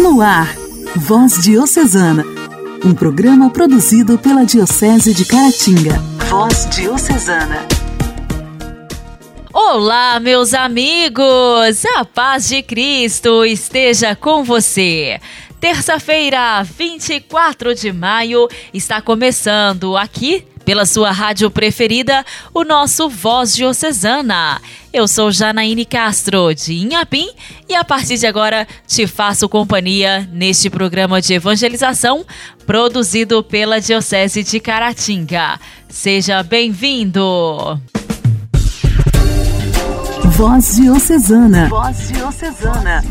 No ar, Voz Diocesana, um programa produzido pela Diocese de Caratinga. Voz Diocesana. Olá, meus amigos! A paz de Cristo esteja com você. Terça-feira, 24 de maio, está começando aqui pela sua rádio preferida, o nosso Voz Diocesana. Eu sou Janaíne Castro, de Inhapim, e a partir de agora te faço companhia neste programa de evangelização produzido pela Diocese de Caratinga. Seja bem-vindo! Voz Diocesana. Voz Diocesana.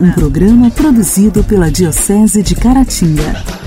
Um programa produzido pela Diocese de Caratinga.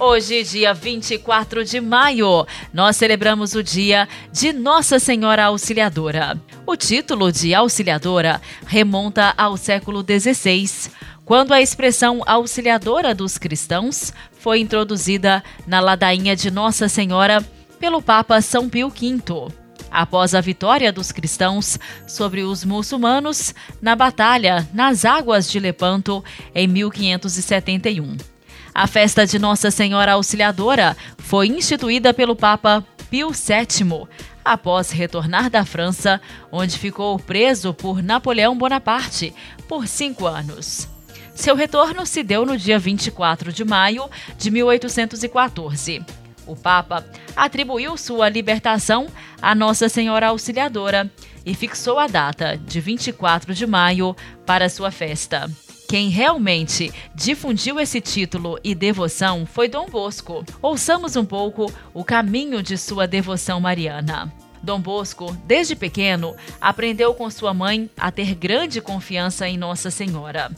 Hoje, dia 24 de maio, nós celebramos o dia de Nossa Senhora Auxiliadora. O título de Auxiliadora remonta ao século XVI, quando a expressão auxiliadora dos cristãos foi introduzida na ladainha de Nossa Senhora pelo Papa São Pio V após a vitória dos cristãos sobre os muçulmanos na batalha nas águas de Lepanto em 1571. A festa de Nossa Senhora Auxiliadora foi instituída pelo Papa Pio VII após retornar da França, onde ficou preso por Napoleão Bonaparte por cinco anos. Seu retorno se deu no dia 24 de maio de 1814. O Papa atribuiu sua libertação a Nossa Senhora Auxiliadora e fixou a data de 24 de maio para sua festa. Quem realmente difundiu esse título e devoção foi Dom Bosco. Ouçamos um pouco o caminho de sua devoção mariana. Dom Bosco, desde pequeno, aprendeu com sua mãe a ter grande confiança em Nossa Senhora.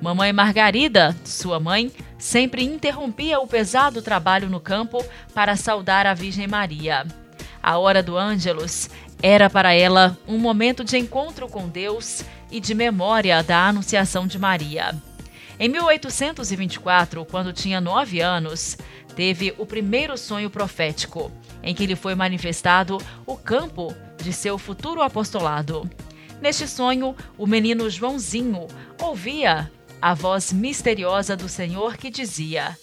Mamãe Margarida, sua mãe, sempre interrompia o pesado trabalho no campo para saudar a Virgem Maria. A hora do Ângelus era para ela um momento de encontro com Deus e de memória da Anunciação de Maria. Em 1824, quando tinha nove anos, teve o primeiro sonho profético, em que lhe foi manifestado o campo de seu futuro apostolado. Neste sonho, o menino Joãozinho ouvia a voz misteriosa do Senhor que dizia: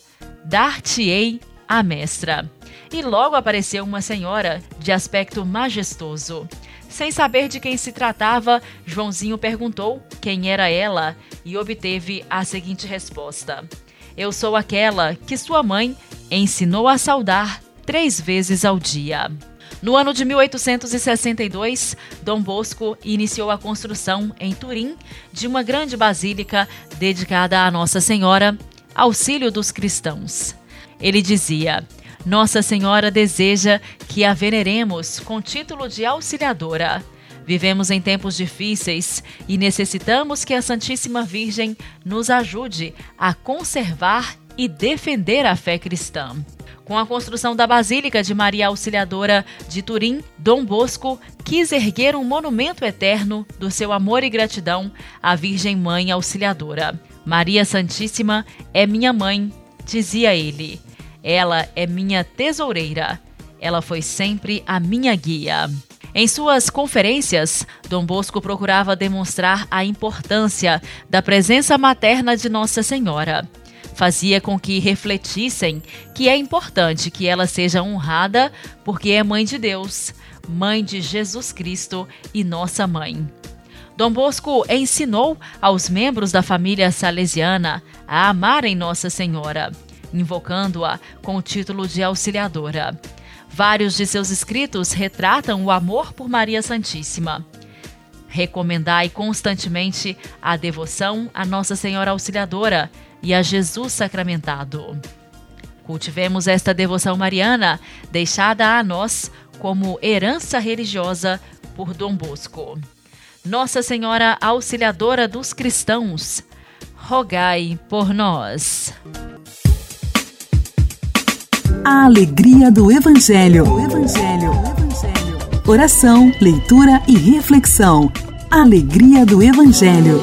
Dar-te-ei a mestra. E logo apareceu uma senhora de aspecto majestoso. Sem saber de quem se tratava, Joãozinho perguntou quem era ela e obteve a seguinte resposta: Eu sou aquela que sua mãe ensinou a saudar três vezes ao dia. No ano de 1862, Dom Bosco iniciou a construção em Turim de uma grande basílica dedicada à Nossa Senhora, auxílio dos cristãos. Ele dizia: Nossa Senhora deseja que a veneremos com título de auxiliadora. Vivemos em tempos difíceis e necessitamos que a Santíssima Virgem nos ajude a conservar e defender a fé cristã. Com a construção da Basílica de Maria Auxiliadora de Turim, Dom Bosco quis erguer um monumento eterno do seu amor e gratidão à Virgem Mãe Auxiliadora. Maria Santíssima é minha mãe, dizia ele. Ela é minha tesoureira. Ela foi sempre a minha guia. Em suas conferências, Dom Bosco procurava demonstrar a importância da presença materna de Nossa Senhora. Fazia com que refletissem que é importante que ela seja honrada porque é mãe de Deus, mãe de Jesus Cristo e nossa mãe. Dom Bosco ensinou aos membros da família salesiana a amarem Nossa Senhora invocando-a com o título de auxiliadora. Vários de seus escritos retratam o amor por Maria Santíssima. Recomendai constantemente a devoção a Nossa Senhora Auxiliadora e a Jesus sacramentado. Cultivemos esta devoção mariana, deixada a nós como herança religiosa por Dom Bosco. Nossa Senhora Auxiliadora dos Cristãos, rogai por nós. A alegria do Evangelho. Evangelho. Evangelho. Oração, leitura e reflexão. Alegria do Evangelho.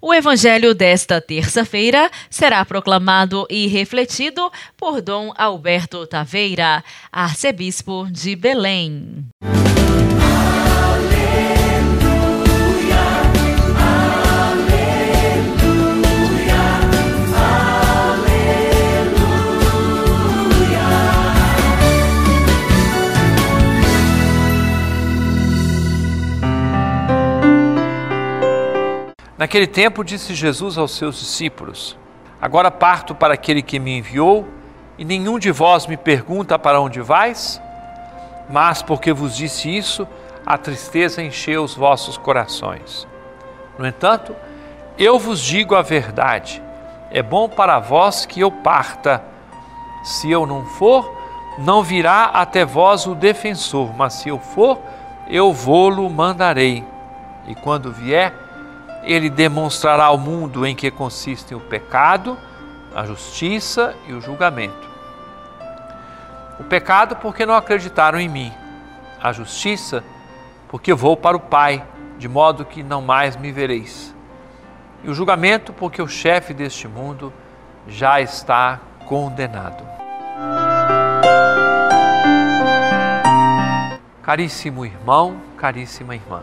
O Evangelho desta terça-feira será proclamado e refletido por Dom Alberto Taveira, arcebispo de Belém. Naquele tempo disse Jesus aos seus discípulos: Agora parto para aquele que me enviou, e nenhum de vós me pergunta para onde vais? Mas porque vos disse isso, a tristeza encheu os vossos corações. No entanto, eu vos digo a verdade: é bom para vós que eu parta. Se eu não for, não virá até vós o defensor, mas se eu for, eu vou-lo mandarei. E quando vier, ele demonstrará ao mundo em que consistem o pecado, a justiça e o julgamento. O pecado, porque não acreditaram em mim. A justiça, porque vou para o Pai, de modo que não mais me vereis. E o julgamento, porque o chefe deste mundo já está condenado. Caríssimo irmão, caríssima irmã.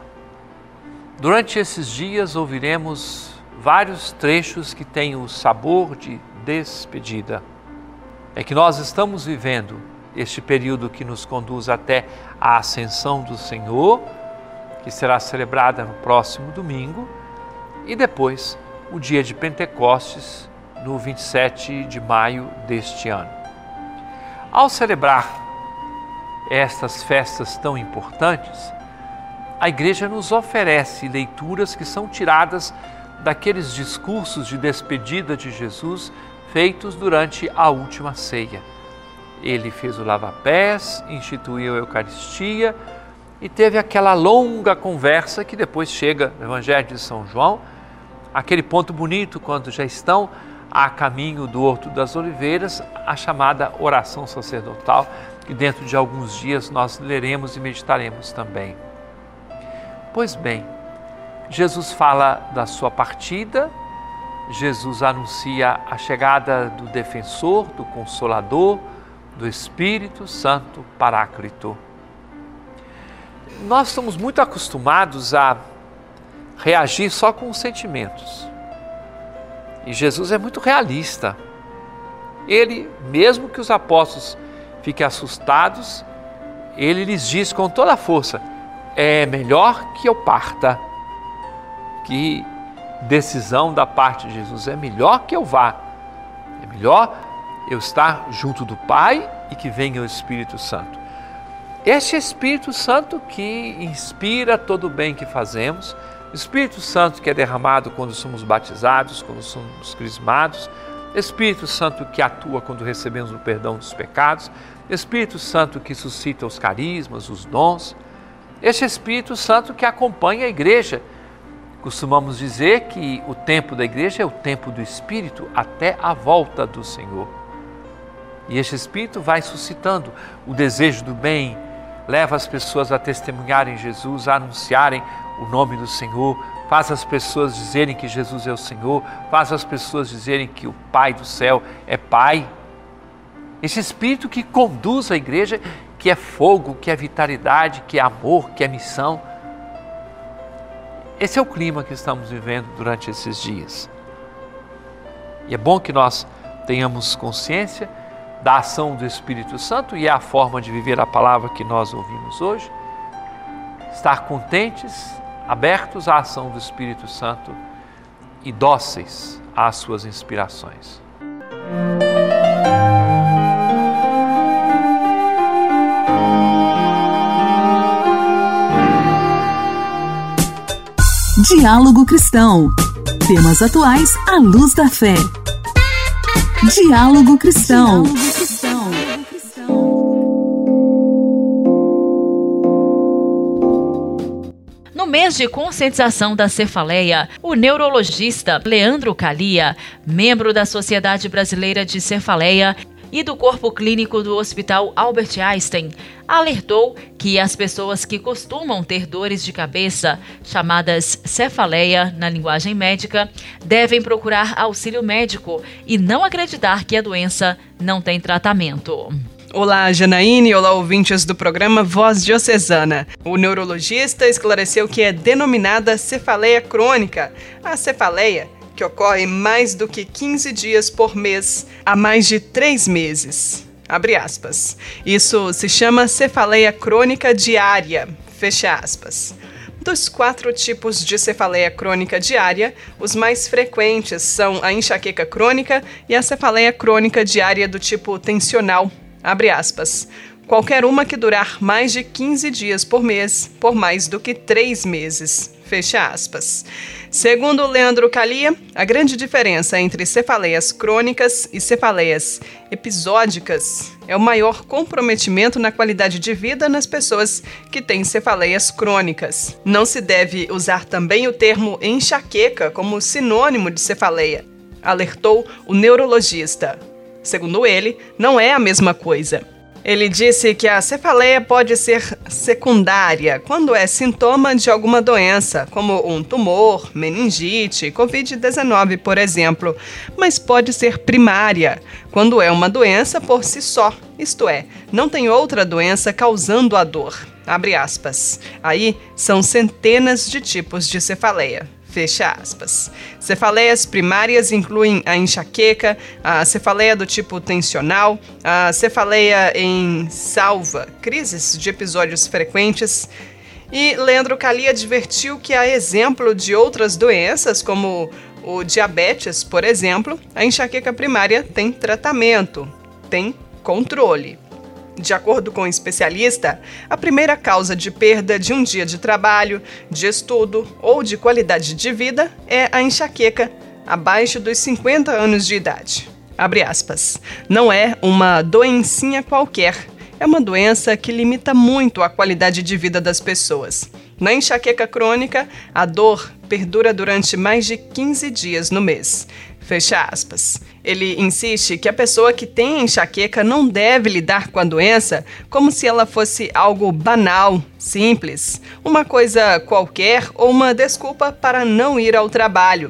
Durante esses dias ouviremos vários trechos que têm o sabor de despedida. É que nós estamos vivendo este período que nos conduz até a ascensão do Senhor, que será celebrada no próximo domingo, e depois o dia de Pentecostes, no 27 de maio deste ano. Ao celebrar estas festas tão importantes, a igreja nos oferece leituras que são tiradas daqueles discursos de despedida de Jesus feitos durante a última ceia. Ele fez o lava-pés, instituiu a Eucaristia e teve aquela longa conversa que depois chega no Evangelho de São João, aquele ponto bonito quando já estão a caminho do Horto das Oliveiras, a chamada oração sacerdotal, que dentro de alguns dias nós leremos e meditaremos também. Pois bem, Jesus fala da sua partida, Jesus anuncia a chegada do defensor, do consolador, do Espírito Santo Paráclito. Nós estamos muito acostumados a reagir só com os sentimentos. E Jesus é muito realista. Ele, mesmo que os apóstolos fiquem assustados, ele lhes diz com toda a força: é melhor que eu parta. Que decisão da parte de Jesus, é melhor que eu vá. É melhor eu estar junto do Pai e que venha o Espírito Santo. Este Espírito Santo que inspira todo o bem que fazemos, Espírito Santo que é derramado quando somos batizados, quando somos crismados, Espírito Santo que atua quando recebemos o perdão dos pecados, Espírito Santo que suscita os carismas, os dons, este Espírito Santo que acompanha a igreja. Costumamos dizer que o tempo da igreja é o tempo do Espírito até a volta do Senhor. E este Espírito vai suscitando o desejo do bem, leva as pessoas a testemunharem Jesus, a anunciarem o nome do Senhor, faz as pessoas dizerem que Jesus é o Senhor, faz as pessoas dizerem que o Pai do céu é Pai. Esse Espírito que conduz a igreja que é fogo, que é vitalidade, que é amor, que é missão. Esse é o clima que estamos vivendo durante esses dias. E é bom que nós tenhamos consciência da ação do Espírito Santo e a forma de viver a palavra que nós ouvimos hoje. Estar contentes, abertos à ação do Espírito Santo e dóceis às suas inspirações. Diálogo Cristão. Temas atuais à luz da fé. Diálogo Cristão. No mês de conscientização da cefaleia, o neurologista Leandro Calia, membro da Sociedade Brasileira de Cefaleia, e do Corpo Clínico do Hospital Albert Einstein alertou que as pessoas que costumam ter dores de cabeça, chamadas cefaleia na linguagem médica, devem procurar auxílio médico e não acreditar que a doença não tem tratamento. Olá, Janaíne. Olá, ouvintes do programa Voz Diocesana. O neurologista esclareceu que é denominada cefaleia crônica. A cefaleia que ocorre mais do que 15 dias por mês há mais de três meses. Abre aspas. Isso se chama cefaleia crônica diária. Fecha aspas. Dos quatro tipos de cefaleia crônica diária, os mais frequentes são a enxaqueca crônica e a cefaleia crônica diária do tipo tensional. Abre aspas. Qualquer uma que durar mais de 15 dias por mês, por mais do que três meses. Fecha aspas. Segundo Leandro Calia, a grande diferença entre cefaleias crônicas e cefaleias episódicas é o maior comprometimento na qualidade de vida nas pessoas que têm cefaleias crônicas. Não se deve usar também o termo enxaqueca como sinônimo de cefaleia, alertou o neurologista. Segundo ele, não é a mesma coisa. Ele disse que a cefaleia pode ser secundária quando é sintoma de alguma doença, como um tumor, meningite, Covid-19, por exemplo, mas pode ser primária quando é uma doença por si só, isto é, não tem outra doença causando a dor. Abre aspas. Aí são centenas de tipos de cefaleia. Fecha aspas. Cefaleias primárias incluem a enxaqueca, a cefaleia do tipo tensional, a cefaleia em salva, crises de episódios frequentes. E Leandro Cali advertiu que, a exemplo de outras doenças, como o diabetes, por exemplo, a enxaqueca primária tem tratamento, tem controle. De acordo com o especialista, a primeira causa de perda de um dia de trabalho, de estudo ou de qualidade de vida é a enxaqueca abaixo dos 50 anos de idade. Abre aspas. Não é uma doencinha qualquer, é uma doença que limita muito a qualidade de vida das pessoas. Na enxaqueca crônica, a dor perdura durante mais de 15 dias no mês. Fecha aspas. Ele insiste que a pessoa que tem enxaqueca não deve lidar com a doença como se ela fosse algo banal, simples, uma coisa qualquer ou uma desculpa para não ir ao trabalho.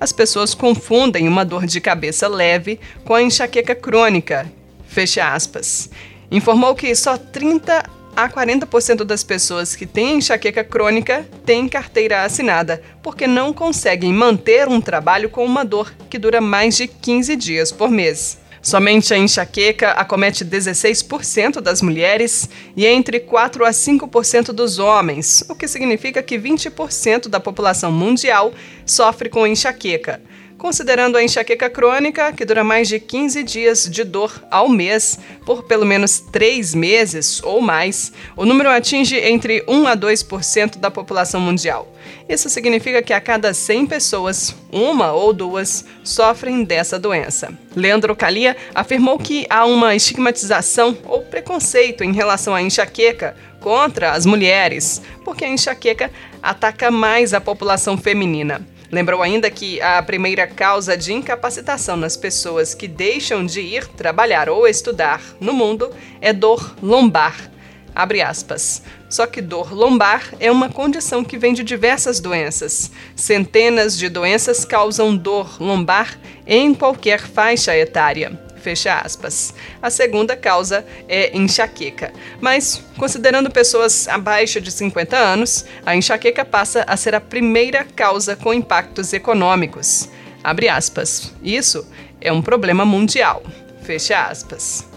As pessoas confundem uma dor de cabeça leve com a enxaqueca crônica. Fecha aspas. Informou que só 30 a 40% das pessoas que têm enxaqueca crônica têm carteira assinada, porque não conseguem manter um trabalho com uma dor que dura mais de 15 dias por mês. Somente a enxaqueca acomete 16% das mulheres e entre 4 a 5% dos homens, o que significa que 20% da população mundial sofre com enxaqueca. Considerando a enxaqueca crônica, que dura mais de 15 dias de dor ao mês, por pelo menos 3 meses ou mais, o número atinge entre 1 a 2% da população mundial. Isso significa que a cada 100 pessoas, uma ou duas sofrem dessa doença. Leandro Calia afirmou que há uma estigmatização ou preconceito em relação à enxaqueca contra as mulheres, porque a enxaqueca ataca mais a população feminina. Lembrou ainda que a primeira causa de incapacitação nas pessoas que deixam de ir trabalhar ou estudar no mundo é dor lombar. Abre aspas. Só que dor lombar é uma condição que vem de diversas doenças. Centenas de doenças causam dor lombar em qualquer faixa etária. Fecha aspas. A segunda causa é enxaqueca. Mas, considerando pessoas abaixo de 50 anos, a enxaqueca passa a ser a primeira causa com impactos econômicos. Abre aspas. Isso é um problema mundial. Fecha aspas.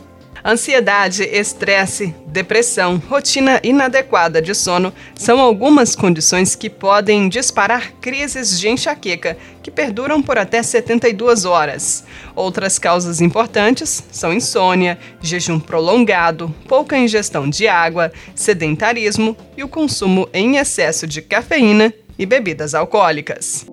Ansiedade, estresse, depressão, rotina inadequada de sono são algumas condições que podem disparar crises de enxaqueca que perduram por até 72 horas. Outras causas importantes são insônia, jejum prolongado, pouca ingestão de água, sedentarismo e o consumo em excesso de cafeína e bebidas alcoólicas.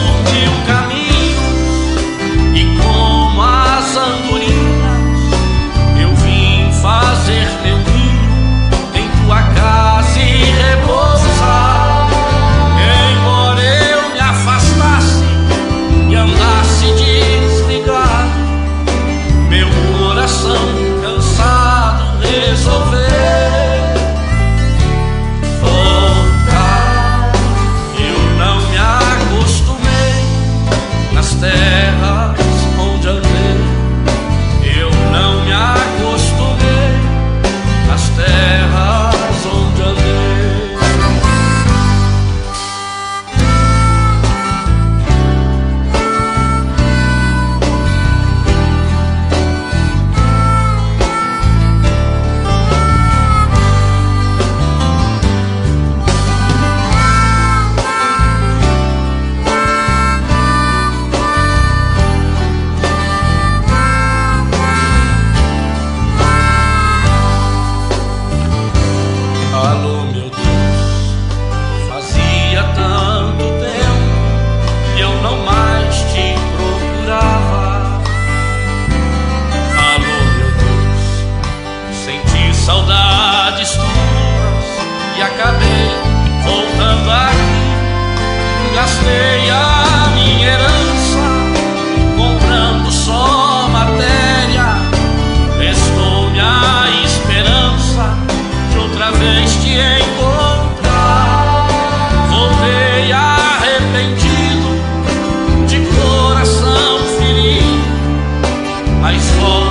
arrependido, de coração ferido, mas volto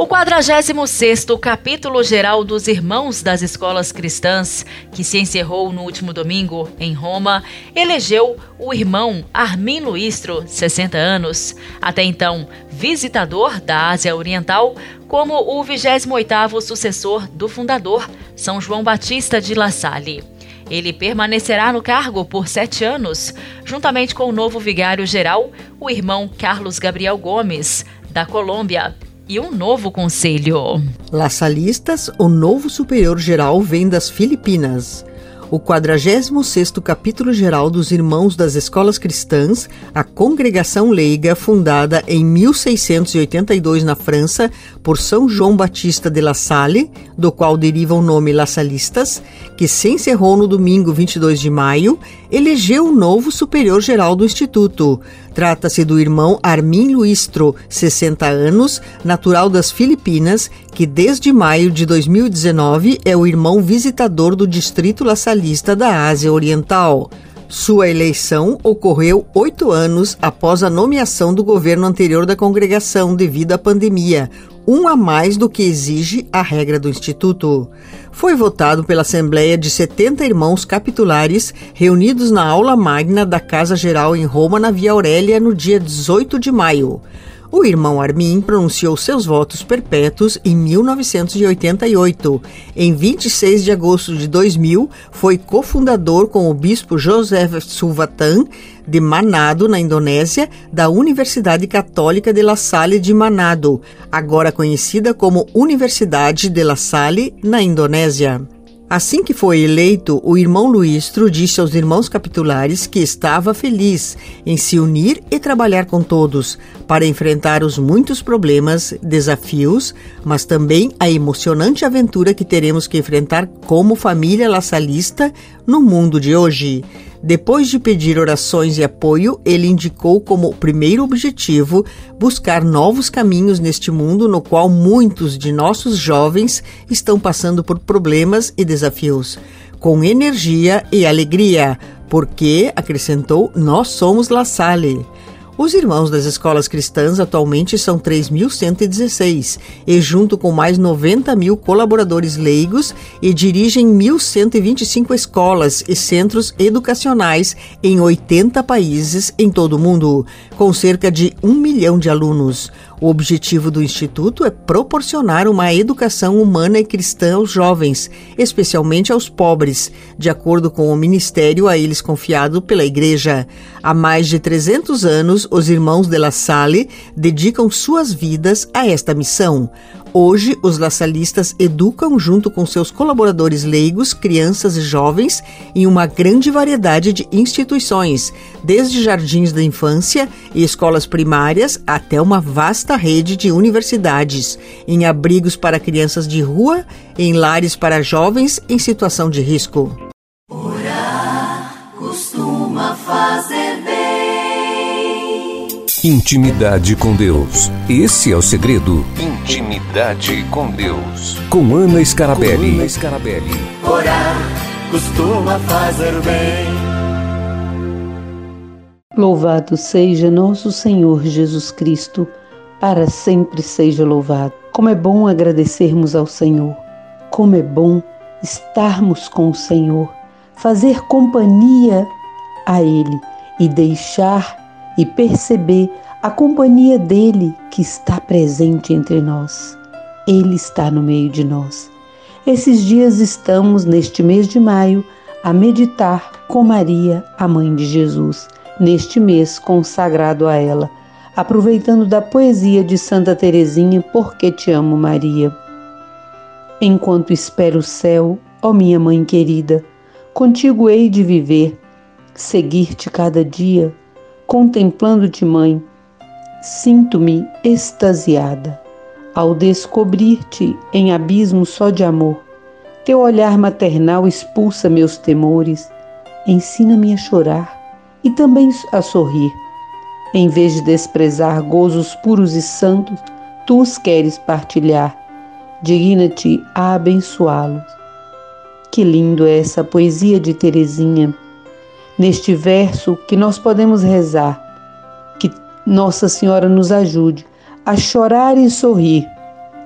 O 46º capítulo geral dos Irmãos das Escolas Cristãs, que se encerrou no último domingo em Roma, elegeu o irmão Armin Luistro, 60 anos, até então visitador da Ásia Oriental, como o 28º sucessor do fundador, São João Batista de La Salle. Ele permanecerá no cargo por sete anos, juntamente com o novo vigário-geral, o irmão Carlos Gabriel Gomes, da Colômbia, e um novo conselho. Laçalistas, o novo superior geral vem das Filipinas. O 46º capítulo geral dos Irmãos das Escolas Cristãs, a congregação leiga fundada em 1682 na França por São João Batista de La Salle, do qual deriva o nome Laçalistas, que se encerrou no domingo 22 de maio, elegeu o novo superior geral do instituto. Trata-se do irmão Armin Luistro, 60 anos, natural das Filipinas, que desde maio de 2019 é o irmão visitador do distrito laçalista da Ásia Oriental. Sua eleição ocorreu oito anos após a nomeação do governo anterior da congregação devido à pandemia, um a mais do que exige a regra do Instituto. Foi votado pela Assembleia de 70 irmãos capitulares reunidos na aula magna da Casa Geral em Roma, na Via Aurélia, no dia 18 de maio. O irmão Armin pronunciou seus votos perpétuos em 1988. Em 26 de agosto de 2000, foi cofundador com o bispo José Sulvatan de Manado, na Indonésia, da Universidade Católica de La Salle de Manado, agora conhecida como Universidade de La Salle, na Indonésia. Assim que foi eleito, o irmão Luistro disse aos irmãos capitulares que estava feliz em se unir e trabalhar com todos para enfrentar os muitos problemas, desafios, mas também a emocionante aventura que teremos que enfrentar como família laçalista no mundo de hoje. Depois de pedir orações e apoio, ele indicou como primeiro objetivo buscar novos caminhos neste mundo no qual muitos de nossos jovens estão passando por problemas e desafios, com energia e alegria, porque, acrescentou, nós somos La Salle. Os irmãos das escolas cristãs atualmente são 3.116 e, junto com mais 90 mil colaboradores leigos, e dirigem 1.125 escolas e centros educacionais em 80 países em todo o mundo, com cerca de um milhão de alunos. O objetivo do Instituto é proporcionar uma educação humana e cristã aos jovens, especialmente aos pobres, de acordo com o ministério a eles confiado pela Igreja. Há mais de 300 anos, os irmãos de La Salle dedicam suas vidas a esta missão. Hoje, os laçalistas educam, junto com seus colaboradores leigos, crianças e jovens em uma grande variedade de instituições, desde jardins da infância e escolas primárias até uma vasta rede de universidades, em abrigos para crianças de rua, em lares para jovens em situação de risco. Orar costuma fazer. Intimidade com Deus. Esse é o segredo. Intimidade com Deus. Com Ana Scarabelli. Com Ana Scarabelli. Orar costuma fazer bem. Louvado seja nosso Senhor Jesus Cristo, para sempre seja louvado. Como é bom agradecermos ao Senhor, como é bom estarmos com o Senhor, fazer companhia a Ele e deixar e perceber a companhia dele que está presente entre nós. Ele está no meio de nós. Esses dias estamos, neste mês de maio, a meditar com Maria, a mãe de Jesus, neste mês consagrado a ela, aproveitando da poesia de Santa Teresinha, Porque te amo, Maria. Enquanto espero o céu, ó minha mãe querida, contigo hei de viver, seguir-te cada dia, contemplando-te, mãe, sinto-me extasiada ao descobrir-te em abismo só de amor. Teu olhar maternal expulsa meus temores, ensina-me a chorar e também a sorrir. Em vez de desprezar gozos puros e santos, tu os queres partilhar. Digna-te a abençoá-los. Que lindo é essa poesia de Teresinha. Neste verso que nós podemos rezar, que Nossa Senhora nos ajude a chorar e sorrir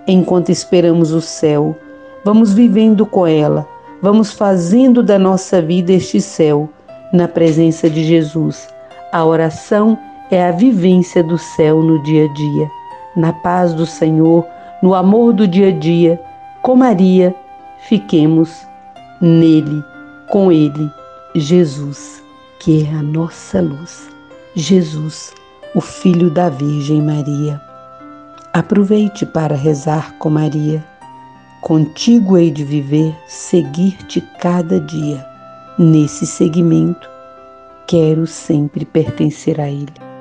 enquanto esperamos o céu. Vamos vivendo com ela, vamos fazendo da nossa vida este céu, na presença de Jesus. A oração é a vivência do céu no dia a dia, na paz do Senhor, no amor do dia a dia. Com Maria, fiquemos nele, com Ele, Jesus, que é a nossa luz. Jesus, o Filho da Virgem Maria. Aproveite para rezar com Maria. Contigo hei de viver, seguir-te cada dia. Nesse segmento, quero sempre pertencer a Ele.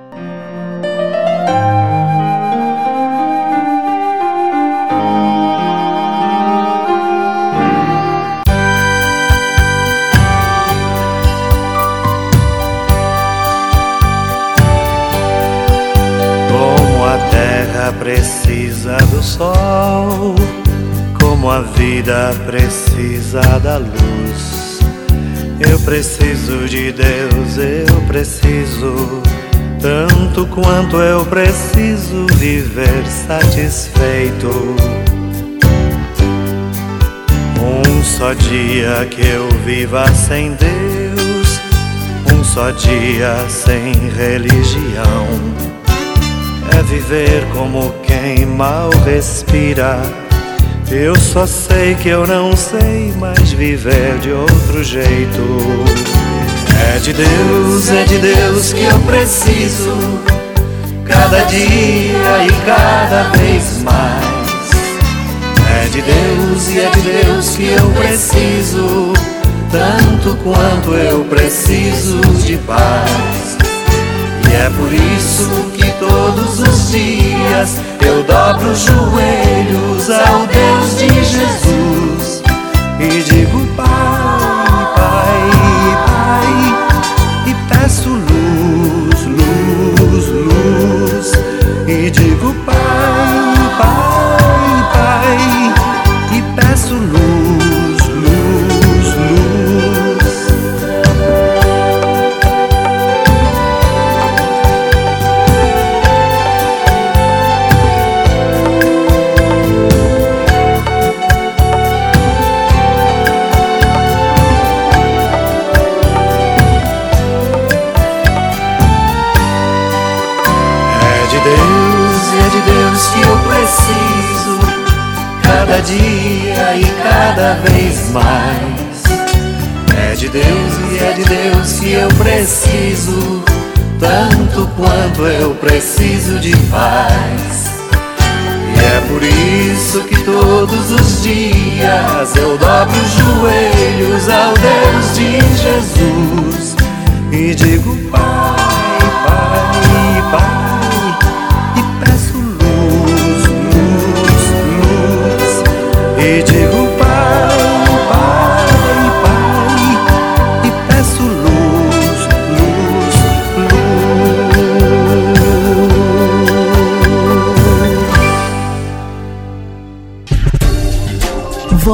Sol, como a vida precisa da luz. Eu preciso de Deus, eu preciso tanto quanto eu preciso viver satisfeito. Um só dia que eu viva sem Deus, um só dia sem religião. É viver como quem mal respira. Eu só sei que eu não sei mais viver de outro jeito. É de Deus, é de Deus que eu preciso, cada dia e cada vez mais. É de Deus e é de Deus que eu preciso, tanto quanto eu preciso de paz. E é por isso que todos os dias. Eu dobro os joelhos ao Deus de Jesus e digo: Pai, Pai, Pai, e peço eu preciso, tanto quanto eu preciso de paz. E é por isso que todos os dias eu dobro os joelhos ao Deus de Jesus e digo: Pai, Pai, Pai,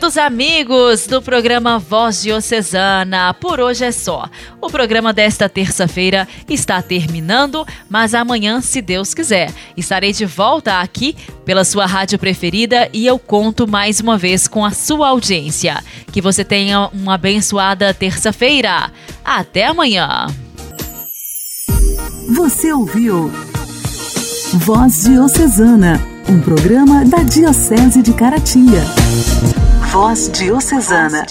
Queridos amigos do programa Voz Diocesana, por hoje é só. O programa desta terça-feira está terminando, mas amanhã, se Deus quiser, estarei de volta aqui pela sua rádio preferida e eu conto mais uma vez com a sua audiência. Que você tenha uma abençoada terça-feira. Até amanhã. Você ouviu Voz Diocesana, um programa da Diocese de Caratinga. Voz Diocesana.